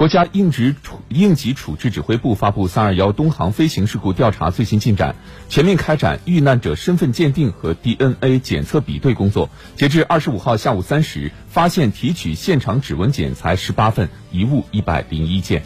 国家应急处应急处置指挥部发布三二幺东航飞行事故调查最新进展，全面开展遇难者身份鉴定和 DNA 检测比对工作。截至二十五号下午三时，发现提取现场指纹检材十八份，遗物一百零一件。